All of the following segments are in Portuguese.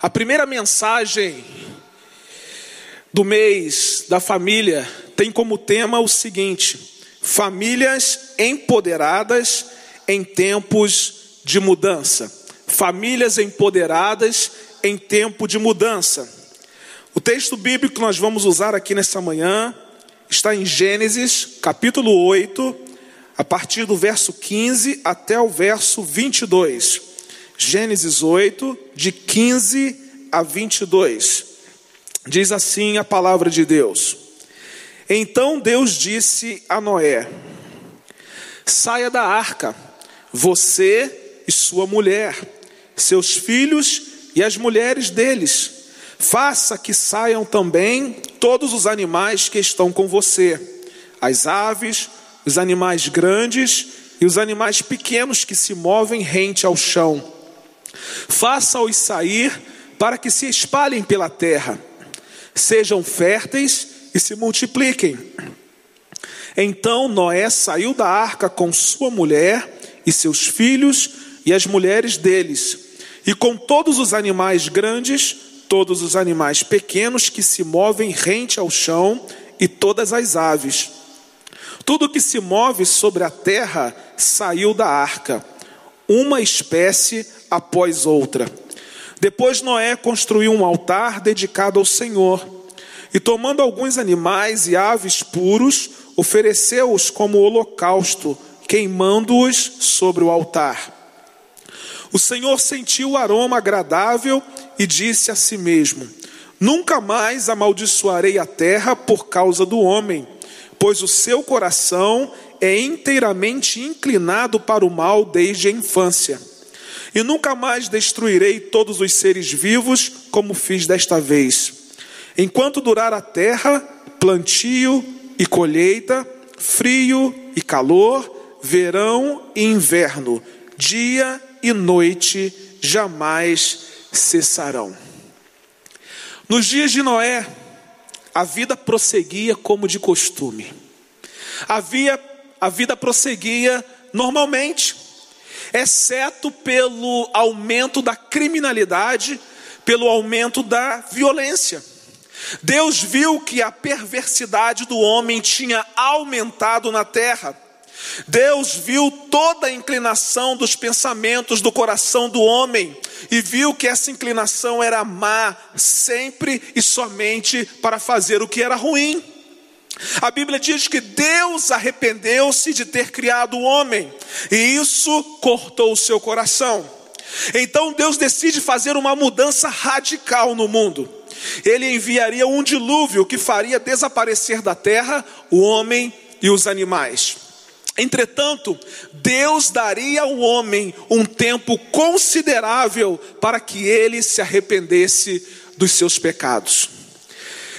A primeira mensagem do mês da família tem como tema o seguinte: famílias empoderadas em tempos de mudança. Famílias empoderadas em tempo de mudança. O texto bíblico que nós vamos usar aqui nessa manhã está em Gênesis, capítulo 8, a partir do verso 15 até o verso 22. Gênesis 8, de 15 a 22. Diz assim a palavra de Deus: Então Deus disse a Noé: Saia da arca, você e sua mulher, seus filhos e as mulheres deles. Faça que saiam também todos os animais que estão com você, as aves, os animais grandes e os animais pequenos que se movem rente ao chão Faça-os sair para que se espalhem pela terra, sejam férteis e se multipliquem. Então Noé saiu da arca com sua mulher e seus filhos e as mulheres deles, e com todos os animais grandes, todos os animais pequenos que se movem rente ao chão e todas as aves. Tudo que se move sobre a terra saiu da arca, uma espécie após outra. Depois Noé construiu um altar dedicado ao Senhor, e tomando alguns animais e aves puros, ofereceu-os como holocausto, queimando-os sobre o altar. O Senhor sentiu o aroma agradável e disse a si mesmo: Nunca mais amaldiçoarei a terra por causa do homem, pois o seu coração é inteiramente inclinado para o mal desde a infância e nunca mais destruirei todos os seres vivos como fiz desta vez. Enquanto durar a terra, plantio e colheita, frio e calor, verão e inverno, dia e noite jamais cessarão. Nos dias de Noé, a vida prosseguia como de costume. Havia a vida prosseguia normalmente exceto pelo aumento da criminalidade, pelo aumento da violência. Deus viu que a perversidade do homem tinha aumentado na terra. Deus viu toda a inclinação dos pensamentos do coração do homem e viu que essa inclinação era má, sempre e somente para fazer o que era ruim. A Bíblia diz que Deus arrependeu-se de ter criado o homem, e isso cortou o seu coração. Então Deus decide fazer uma mudança radical no mundo. Ele enviaria um dilúvio que faria desaparecer da terra o homem e os animais. Entretanto, Deus daria ao homem um tempo considerável para que ele se arrependesse dos seus pecados.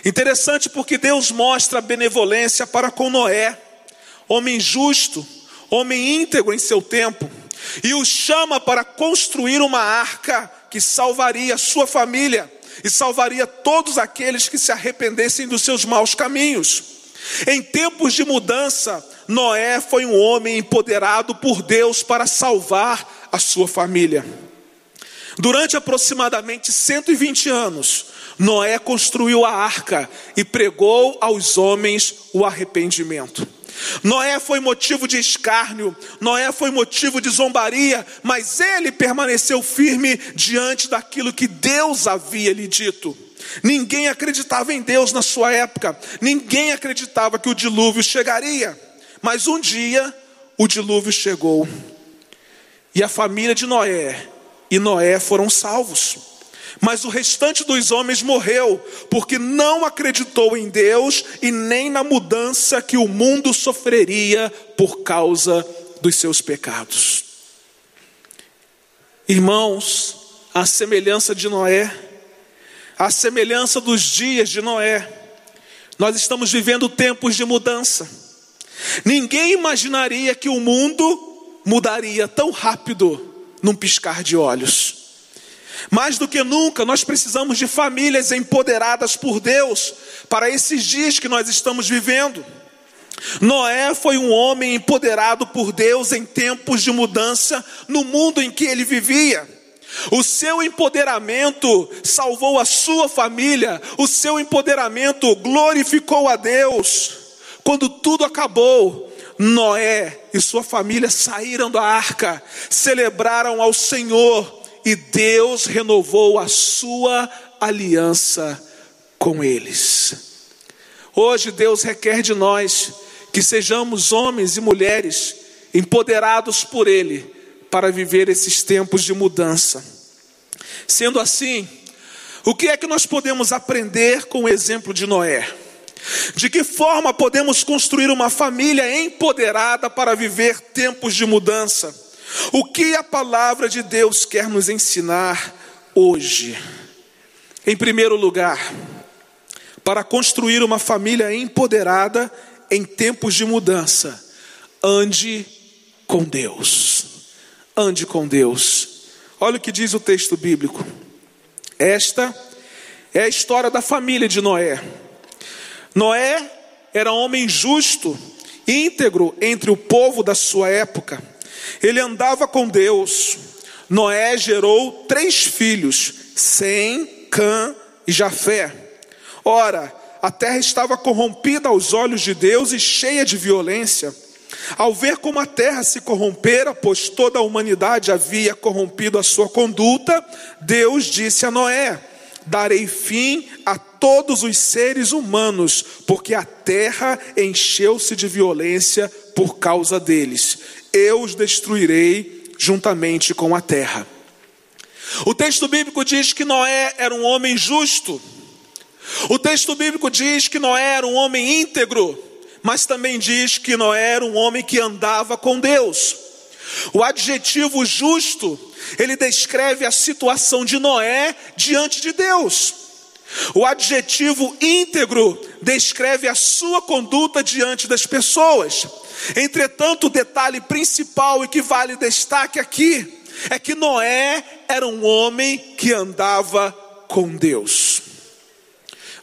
Interessante porque Deus mostra benevolência para com Noé, homem justo, homem íntegro em seu tempo, e o chama para construir uma arca que salvaria sua família e salvaria todos aqueles que se arrependessem dos seus maus caminhos. Em tempos de mudança, Noé foi um homem empoderado por Deus para salvar a sua família. Durante aproximadamente 120 anos, Noé construiu a arca e pregou aos homens o arrependimento. Noé foi motivo de escárnio, Noé foi motivo de zombaria, mas ele permaneceu firme diante daquilo que Deus havia lhe dito. Ninguém acreditava em Deus na sua época, ninguém acreditava que o dilúvio chegaria, mas um dia o dilúvio chegou e a família de Noé e Noé foram salvos. Mas o restante dos homens morreu, porque não acreditou em Deus e nem na mudança que o mundo sofreria por causa dos seus pecados. Irmãos, a semelhança de Noé, a semelhança dos dias de Noé, nós estamos vivendo tempos de mudança. Ninguém imaginaria que o mundo mudaria tão rápido num piscar de olhos. Mais do que nunca, nós precisamos de famílias empoderadas por Deus para esses dias que nós estamos vivendo. Noé foi um homem empoderado por Deus em tempos de mudança no mundo em que ele vivia. O seu empoderamento salvou a sua família, o seu empoderamento glorificou a Deus. Quando tudo acabou, Noé e sua família saíram da arca, celebraram ao Senhor e Deus renovou a sua aliança com eles. Hoje Deus requer de nós que sejamos homens e mulheres empoderados por Ele para viver esses tempos de mudança. Sendo assim, o que é que nós podemos aprender com o exemplo de Noé? De que forma podemos construir uma família empoderada para viver tempos de mudança? O que a palavra de Deus quer nos ensinar hoje? Em primeiro lugar, para construir uma família empoderada em tempos de mudança, ande com Deus. Ande com Deus. Olha o que diz o texto bíblico. Esta é a história da família de Noé. Noé era homem justo, íntegro entre o povo da sua época. Ele andava com Deus. Noé gerou três filhos: Sem, Cã e Jafé. Ora, a terra estava corrompida aos olhos de Deus e cheia de violência. Ao ver como a terra se corrompera, pois toda a humanidade havia corrompido a sua conduta, Deus disse a Noé: Darei fim a todos os seres humanos, porque a terra encheu-se de violência por causa deles. Eu os destruirei juntamente com a terra. O texto bíblico diz que Noé era um homem justo. O texto bíblico diz que Noé era um homem íntegro mas também diz que Noé era um homem que andava com Deus. O adjetivo justo, ele descreve a situação de Noé diante de Deus. O adjetivo íntegro descreve a sua conduta diante das pessoas. Entretanto, o detalhe principal e que vale destaque aqui é que Noé era um homem que andava com Deus.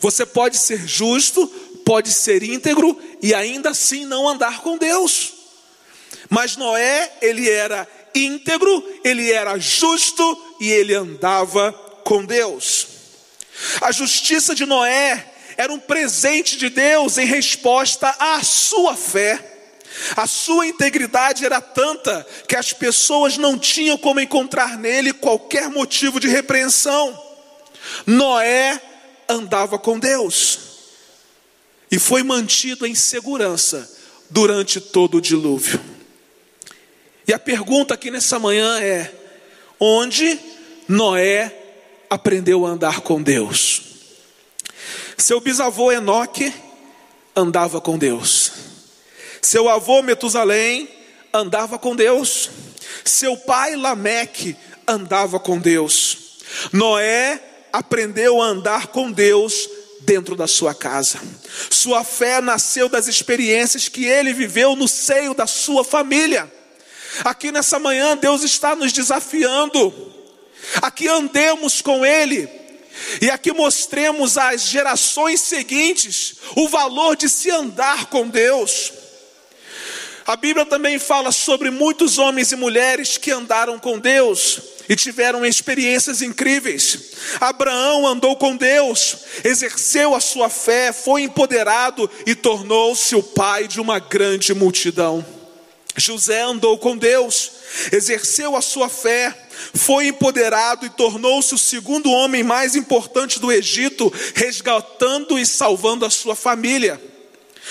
Você pode ser justo, pode ser íntegro e ainda assim não andar com Deus. Mas Noé, ele era íntegro, ele era justo e ele andava com Deus. A justiça de Noé era um presente de Deus em resposta à sua fé. A sua integridade era tanta que as pessoas não tinham como encontrar nele qualquer motivo de repreensão. Noé andava com Deus e foi mantido em segurança durante todo o dilúvio. E a pergunta aqui nessa manhã é: onde Noé aprendeu a andar com Deus? Seu bisavô Enoque andava com Deus. Seu avô Metusalém andava com Deus. Seu pai Lameque andava com Deus. Noé aprendeu a andar com Deus dentro da sua casa. Sua fé nasceu das experiências que ele viveu no seio da sua família. Aqui nessa manhã, Deus está nos desafiando. Aqui andemos com Ele. E aqui mostremos às gerações seguintes o valor de se andar com Deus. A Bíblia também fala sobre muitos homens e mulheres que andaram com Deus e tiveram experiências incríveis. Abraão andou com Deus, exerceu a sua fé, foi empoderado e tornou-se o pai de uma grande multidão. José andou com Deus, exerceu a sua fé, foi empoderado e tornou-se o segundo homem mais importante do Egito, resgatando e salvando a sua família.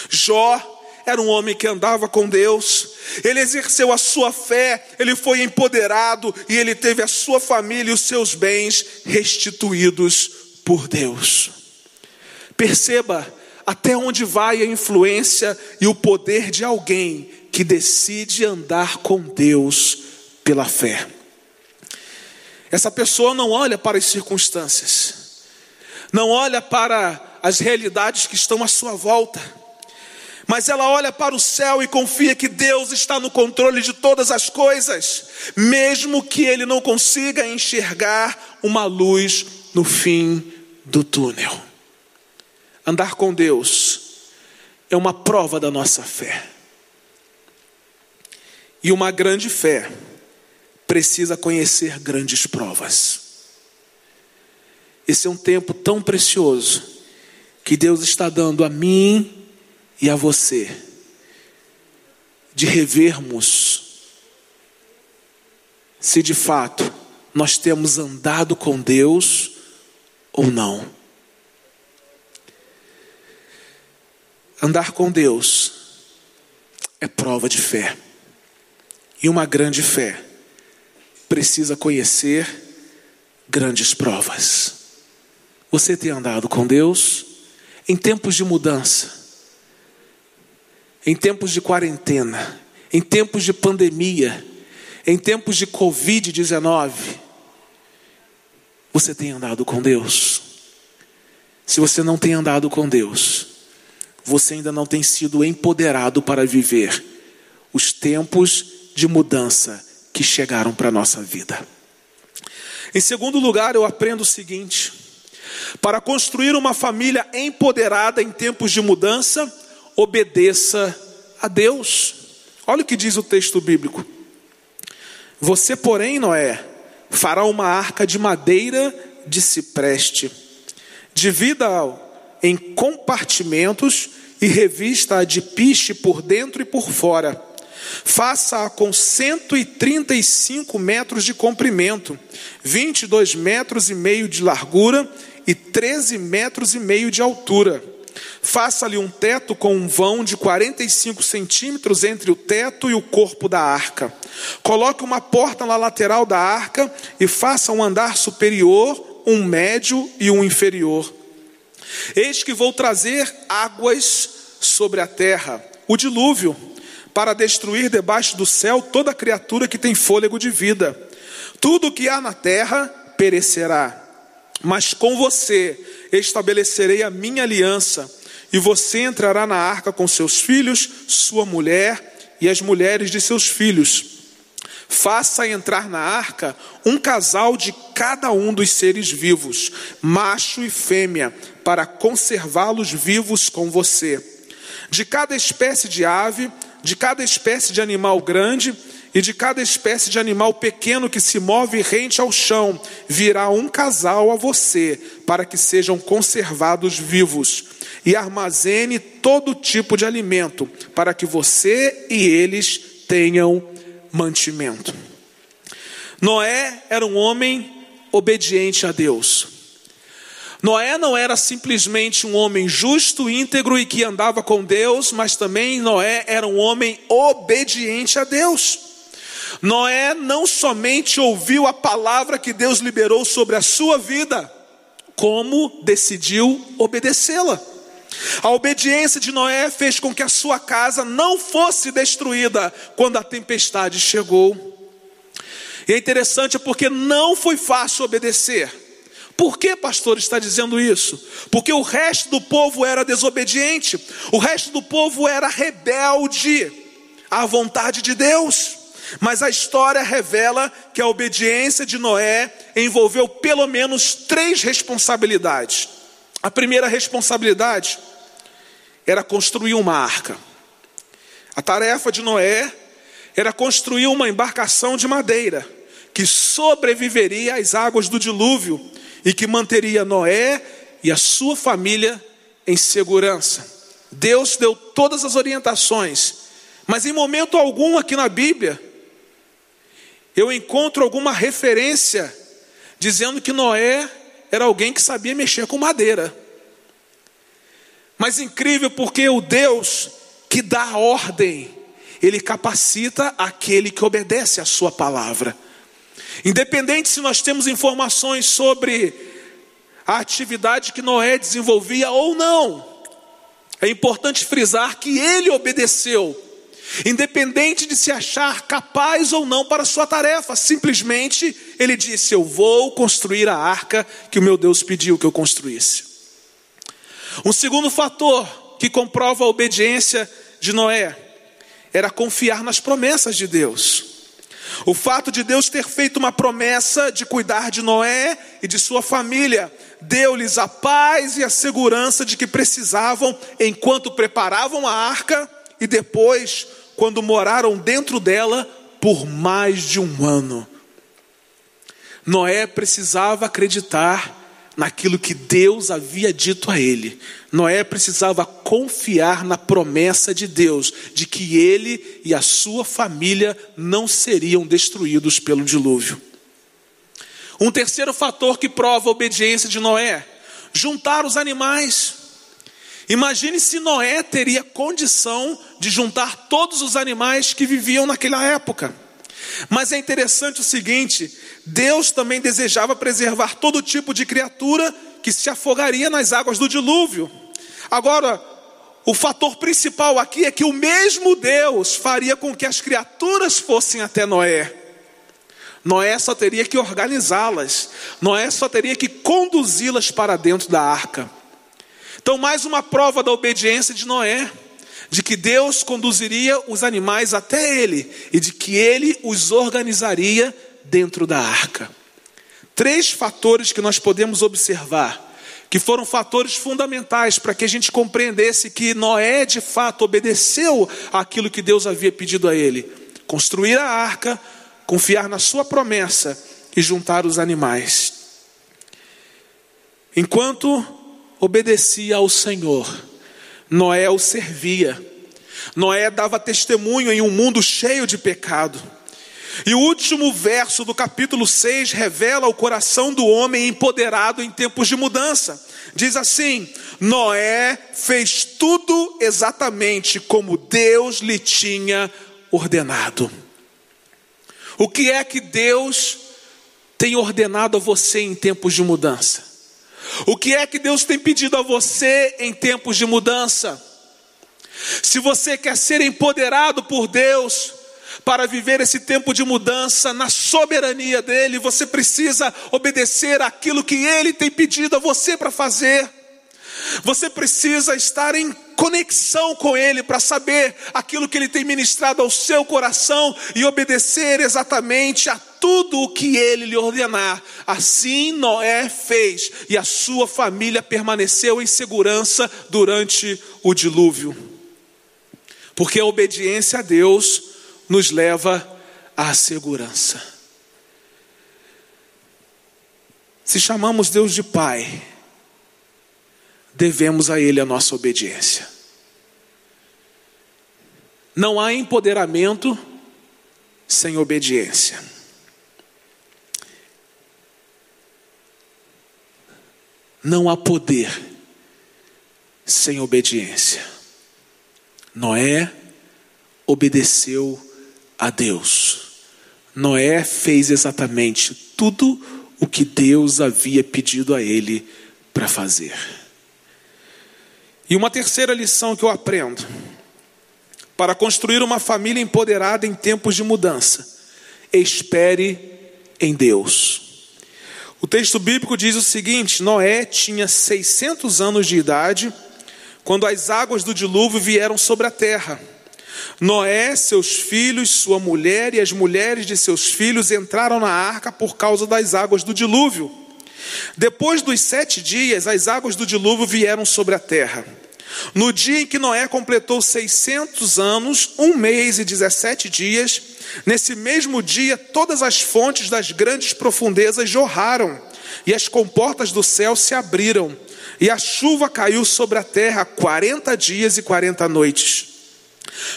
Jó era um homem que andava com Deus, ele exerceu a sua fé, ele foi empoderado e ele teve a sua família e os seus bens restituídos por Deus. Perceba até onde vai a influência e o poder de alguém que decide andar com Deus pela fé. Essa pessoa não olha para as circunstâncias, não olha para as realidades que estão à sua volta mas ela olha para o céu e confia que Deus está no controle de todas as coisas, mesmo que ele não consiga enxergar uma luz no fim do túnel. Andar com Deus é uma prova da nossa fé. E uma grande fé precisa conhecer grandes provas. Esse é um tempo tão precioso que Deus está dando a mim e a você de revermos se de fato nós temos andado com Deus ou não. Andar com Deus é prova de fé. E uma grande fé precisa conhecer grandes provas. Você tem andado com Deus em tempos de mudança, em tempos de quarentena, em tempos de pandemia, em tempos de Covid-19. Você tem andado com Deus? Se você não tem andado com Deus, você ainda não tem sido empoderado para viver os tempos de mudança que chegaram para a nossa vida. Em segundo lugar, eu aprendo o seguinte: para construir uma família empoderada em tempos de mudança, obedeça a Deus. Olha o que diz o texto bíblico. Você, porém, Noé, fará uma arca de madeira de cipreste, divida-a em compartimentos e revista-a de piche por dentro e por fora Faça-a com 135 metros de comprimento, 22 metros e meio de largura e 13 metros e meio de altura. Faça-lhe um teto com um vão de 45 centímetros entre o teto e o corpo da arca. Coloque uma porta na lateral da arca e faça um andar superior, um médio e um inferior. Eis que vou trazer águas sobre a terra, o dilúvio para destruir debaixo do céu toda criatura que tem fôlego de vida. Tudo o que há na terra perecerá, mas com você estabelecerei a minha aliança, e você entrará na arca com seus filhos, sua mulher e as mulheres de seus filhos. Faça entrar na arca um casal de cada um dos seres vivos, macho e fêmea, para conservá-los vivos com você. De cada espécie de ave, de cada espécie de animal grande e de cada espécie de animal pequeno que se move rente ao chão, virá um casal a você, para que sejam conservados vivos. E armazene todo tipo de alimento, para que você e eles tenham mantimento. Noé era um homem obediente a Deus. Noé não era simplesmente um homem justo, íntegro e que andava com Deus, mas também Noé era um homem obediente a Deus. Noé não somente ouviu a palavra que Deus liberou sobre a sua vida, como decidiu obedecê-la. A obediência de Noé fez com que a sua casa não fosse destruída quando a tempestade chegou. E é interessante porque não foi fácil obedecer. Por que, pastor, está dizendo isso? Porque o resto do povo era desobediente, o resto do povo era rebelde à vontade de Deus. Mas a história revela que a obediência de Noé envolveu pelo menos três responsabilidades. A primeira responsabilidade era construir uma arca. A tarefa de Noé era construir uma embarcação de madeira que sobreviveria às águas do dilúvio e que manteria Noé e a sua família em segurança. Deus deu todas as orientações, mas em momento algum aqui na Bíblia eu encontro alguma referência dizendo que Noé era alguém que sabia mexer com madeira. Mas incrível porque o Deus que dá ordem, ele capacita aquele que obedece à sua palavra. Independente se nós temos informações sobre a atividade que Noé desenvolvia ou não, é importante frisar que ele obedeceu, independente de se achar capaz ou não para sua tarefa, simplesmente ele disse: Eu vou construir a arca que o meu Deus pediu que eu construísse. Um segundo fator que comprova a obediência de Noé era confiar nas promessas de Deus. O fato de Deus ter feito uma promessa de cuidar de Noé e de sua família deu-lhes a paz e a segurança de que precisavam enquanto preparavam a arca e depois, quando moraram dentro dela por mais de um ano. Noé precisava acreditar naquilo que Deus havia dito a ele. Noé precisava confiar na promessa de Deus de que ele e a sua família não seriam destruídos pelo dilúvio. Um terceiro fator que prova a obediência de Noé: juntar os animais. Imagine se Noé teria condição de juntar todos os animais que viviam naquela época. Mas é interessante o seguinte: Deus também desejava preservar todo tipo de criatura que se afogaria nas águas do dilúvio. Agora, o fator principal aqui é que o mesmo Deus faria com que as criaturas fossem até Noé. Noé só teria que organizá-las, Noé só teria que conduzi-las para dentro da arca. Então, mais uma prova da obediência de Noé, de que Deus conduziria os animais até ele e de que ele os organizaria dentro da arca. Três fatores que nós podemos observar, que foram fatores fundamentais para que a gente compreendesse que Noé de fato obedeceu aquilo que Deus havia pedido a ele: construir a arca, confiar na sua promessa e juntar os animais. Enquanto obedecia ao Senhor, Noé o servia. Noé dava testemunho em um mundo cheio de pecado. E o último verso do capítulo 6 revela o coração do homem empoderado em tempos de mudança. Diz assim: Noé fez tudo exatamente como Deus lhe tinha ordenado. O que é que Deus tem ordenado a você em tempos de mudança? O que é que Deus tem pedido a você em tempos de mudança? Se você quer ser empoderado por Deus para viver esse tempo de mudança na soberania dEle, você precisa obedecer aquilo que Ele tem pedido a você para fazer. Você precisa estar em conexão com Ele para saber aquilo que Ele tem ministrado ao seu coração e obedecer exatamente a tudo o que Ele lhe ordenar. Assim Noé fez e a sua família permaneceu em segurança durante o dilúvio. Porque a obediência a Deus nos leva à segurança. Se chamamos Deus de Pai, devemos a Ele a nossa obediência. Não há empoderamento sem obediência. Não há poder sem obediência. Noé obedeceu a Deus. Noé fez exatamente tudo o que Deus havia pedido a ele para fazer. E uma terceira lição que eu aprendo: para construir uma família empoderada em tempos de mudança, espere em Deus. O texto bíblico diz o seguinte: Noé tinha 600 anos de idade quando as águas do dilúvio vieram sobre a terra. Noé, seus filhos, sua mulher e as mulheres de seus filhos entraram na arca por causa das águas do dilúvio. Depois dos sete dias, as águas do dilúvio vieram sobre a terra. No dia em que Noé completou 600 anos, um mês e 17 dias, nesse mesmo dia, todas as fontes das grandes profundezas jorraram, e as comportas do céu se abriram, e a chuva caiu sobre a terra 40 dias e 40 noites.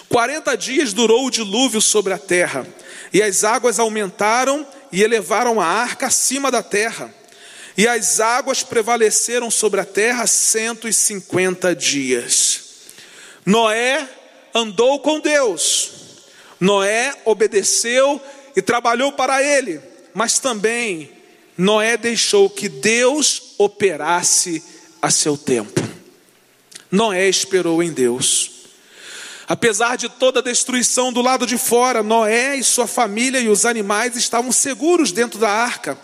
40 dias durou o dilúvio sobre a terra, e as águas aumentaram e elevaram a arca acima da terra. E as águas prevaleceram sobre a terra 150 dias. Noé andou com Deus. Noé obedeceu e trabalhou para ele, mas também Noé deixou que Deus operasse a seu tempo. Noé esperou em Deus. Apesar de toda a destruição do lado de fora, Noé e sua família e os animais estavam seguros dentro da arca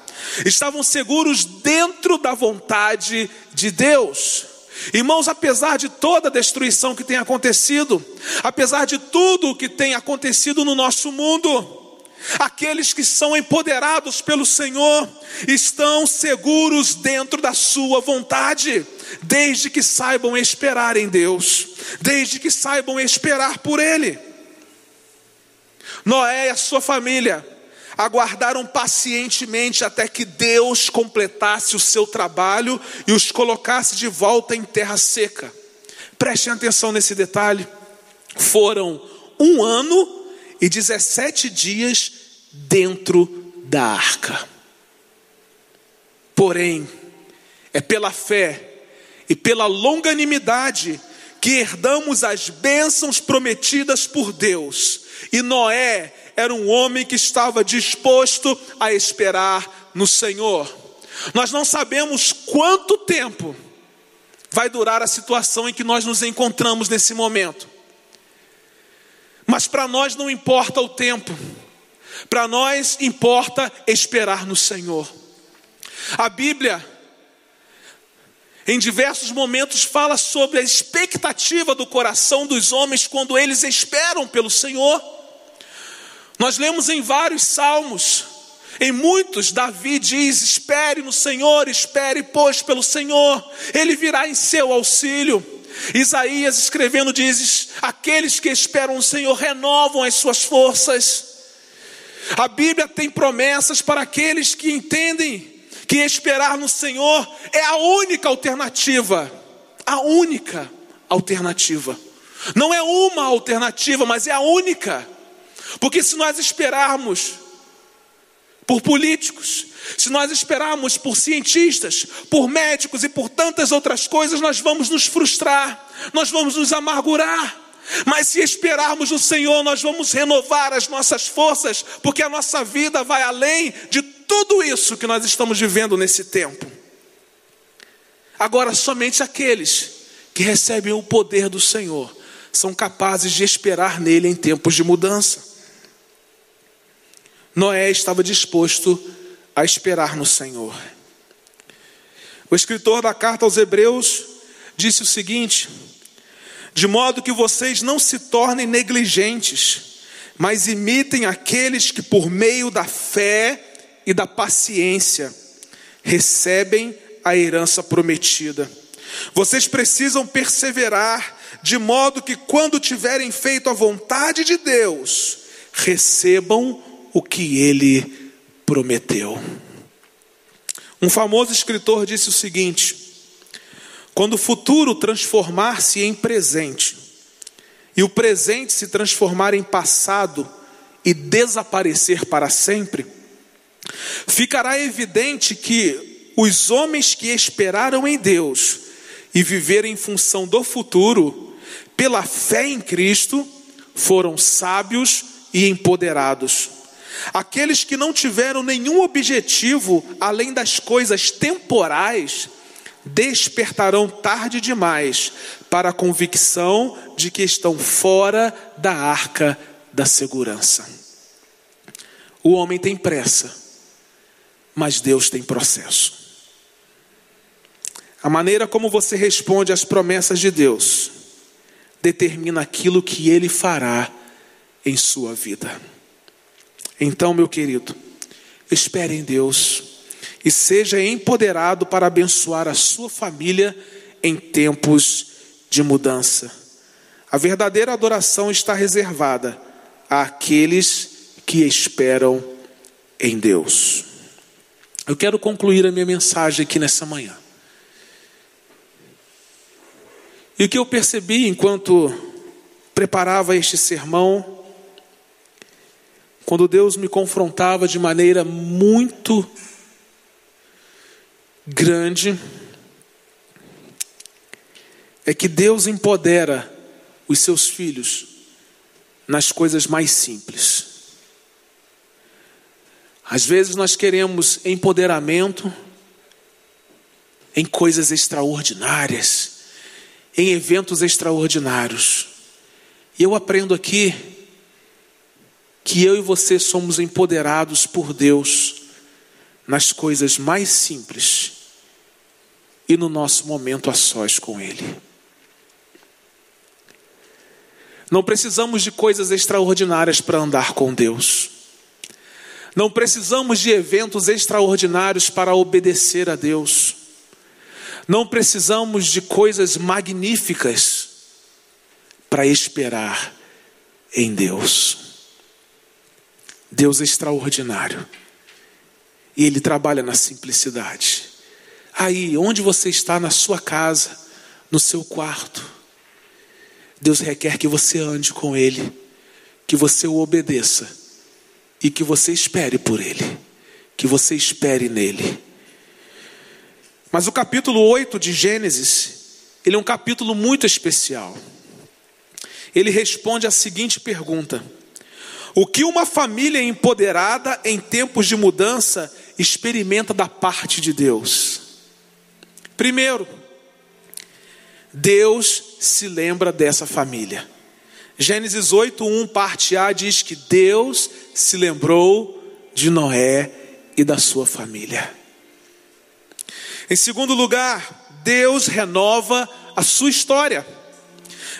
estavam seguros dentro da vontade de Deus. Irmãos, apesar de toda a destruição que tem acontecido, apesar de tudo o que tem acontecido no nosso mundo, aqueles que são empoderados pelo Senhor estão seguros dentro da Sua vontade, desde que saibam esperar em Deus, desde que saibam esperar por Ele. Noé e a sua família aguardaram pacientemente até que Deus completasse o seu trabalho e os colocasse de volta em terra seca. Prestem atenção nesse detalhe. Foram um ano e 17 dias dentro da arca. Porém, é pela fé e pela longanimidade que herdamos as bênçãos prometidas por Deus. E Noé era um homem que estava disposto a esperar no Senhor. Nós não sabemos quanto tempo vai durar a situação em que nós nos encontramos nesse momento. Mas para nós não importa o tempo, para nós importa esperar no Senhor. A Bíblia, em diversos momentos, fala sobre a expectativa do coração dos homens quando eles esperam pelo Senhor. Nós lemos em vários salmos, em muitos, Davi diz: espere no Senhor, espere, pois, pelo Senhor, Ele virá em seu auxílio. Isaías escrevendo diz: aqueles que esperam no Senhor renovam as suas forças. A Bíblia tem promessas para aqueles que entendem que esperar no Senhor é a única alternativa, a única alternativa. Não é uma alternativa, mas é a única. Porque se nós esperarmos por políticos, se nós esperarmos por cientistas, por médicos e por tantas outras coisas, nós vamos nos frustrar, nós vamos nos amargurar. Mas se esperarmos no Senhor, nós vamos renovar as nossas forças, porque a nossa vida vai além de tudo isso que nós estamos vivendo nesse tempo. Agora, somente aqueles que recebem o poder do Senhor são capazes de esperar nele em tempos de mudança. Noé estava disposto a esperar no Senhor. O escritor da carta aos Hebreus disse o seguinte: de modo que vocês não se tornem negligentes, mas imitem aqueles que, por meio da fé e da paciência, recebem a herança prometida. Vocês precisam perseverar, de modo que, quando tiverem feito a vontade de Deus, recebam o que ele prometeu. Um famoso escritor disse o seguinte: quando o futuro transformar-se em presente, e o presente se transformar em passado e desaparecer para sempre, ficará evidente que os homens que esperaram em Deus e viveram em função do futuro, pela fé em Cristo, foram sábios e empoderados. Aqueles que não tiveram nenhum objetivo além das coisas temporais, despertarão tarde demais para a convicção de que estão fora da arca da segurança. O homem tem pressa, mas Deus tem processo. A maneira como você responde às promessas de Deus determina aquilo que ele fará em sua vida. Então, meu querido, espere em Deus e seja empoderado para abençoar a sua família em tempos de mudança. A verdadeira adoração está reservada àqueles que esperam em Deus. Eu quero concluir a minha mensagem aqui nessa manhã. E o que eu percebi enquanto preparava este sermão quando Deus me confrontava de maneira muito grande, é que Deus empodera os seus filhos nas coisas mais simples. Às vezes nós queremos empoderamento em coisas extraordinárias, em eventos extraordinários. E eu aprendo aqui que eu e você somos empoderados por Deus nas coisas mais simples e no nosso momento a sós com Ele. Não precisamos de coisas extraordinárias para andar com Deus. Não precisamos de eventos extraordinários para obedecer a Deus. Não precisamos de coisas magníficas para esperar em Deus. Deus é extraordinário. E Ele trabalha na simplicidade. Aí, onde você está, na sua casa, no seu quarto, Deus requer que você ande com Ele, que você o obedeça e que você espere por Ele, que você espere nele. Mas o capítulo 8 de Gênesis, ele é um capítulo muito especial. Ele responde a seguinte pergunta: O que uma família empoderada em tempos de mudança experimenta da parte de Deus? Primeiro, Deus se lembra dessa família. Gênesis 8:1, parte A diz que Deus se lembrou de Noé e da sua família. Em segundo lugar, Deus renova a sua história.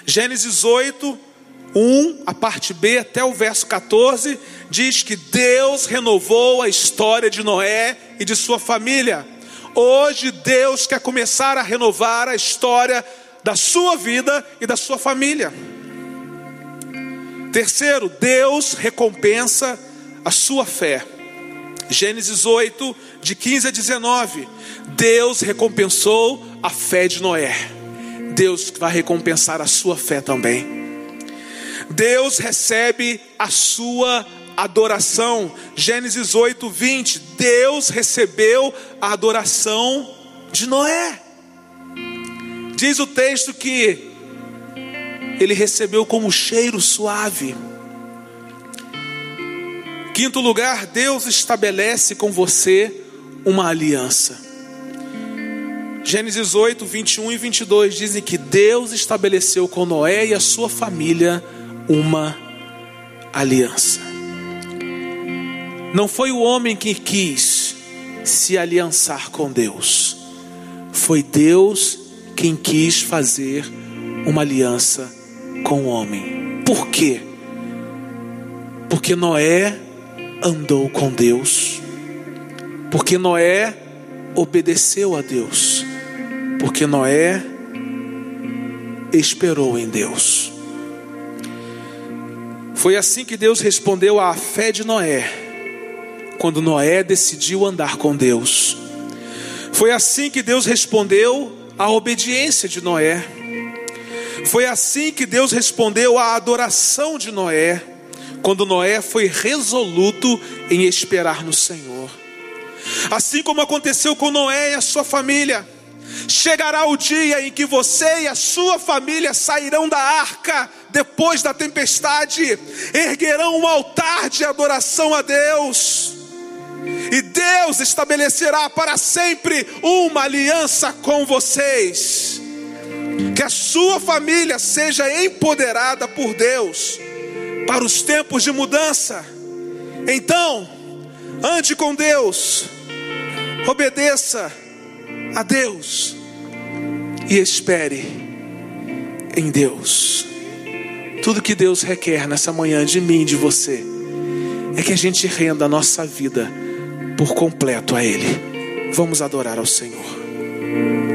Gênesis 8, 1, a parte B até o verso 14, diz que Deus renovou a história de Noé e de sua família. Hoje Deus quer começar a renovar a história da sua vida e da sua família. Terceiro, Deus recompensa a sua fé. Gênesis 8, de 15 a 19. Deus recompensou a fé de Noé. Deus vai recompensar a sua fé também. Deus recebe a sua adoração. Gênesis 8, 20. Deus recebeu a adoração de Noé. Diz o texto que ele recebeu como cheiro suave. Quinto lugar, Deus estabelece com você uma aliança. Gênesis 8, 21 e 22 dizem que Deus estabeleceu com Noé e a sua família uma aliança. Não foi o homem que quis se aliançar com Deus, foi Deus quem quis fazer uma aliança com o homem. Por quê? Porque Noé andou com Deus, porque Noé obedeceu a Deus, porque Noé esperou em Deus. Foi assim que Deus respondeu à fé de Noé, quando Noé decidiu andar com Deus. Foi assim que Deus respondeu à obediência de Noé. Foi assim que Deus respondeu à adoração de Noé, quando Noé foi resoluto em esperar no Senhor. Assim como aconteceu com Noé e a sua família, chegará o dia em que você e a sua família sairão da arca depois da tempestade, erguerão um altar de adoração a Deus. E Deus estabelecerá para sempre uma aliança com vocês que a sua família seja empoderada por Deus para os tempos de mudança. Então, ande com Deus, obedeça a Deus e espere em Deus. Tudo que Deus requer nessa manhã de mim, de você, é que a gente renda a nossa vida por completo a Ele. Vamos adorar ao Senhor.